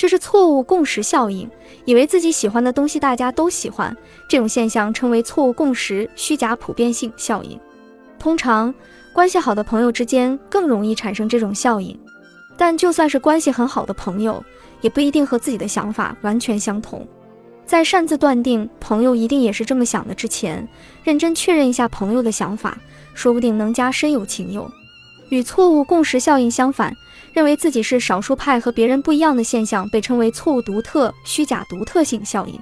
这是错误共识效应，以为自己喜欢的东西大家都喜欢，这种现象称为错误共识虚假普遍性效应。通常，关系好的朋友之间更容易产生这种效应，但就算是关系很好的朋友，也不一定和自己的想法完全相同。在擅自断定朋友一定也是这么想的之前，认真确认一下朋友的想法，说不定能加深友情。与错误共识效应相反。认为自己是少数派和别人不一样的现象被称为错误独特、虚假独特性效应。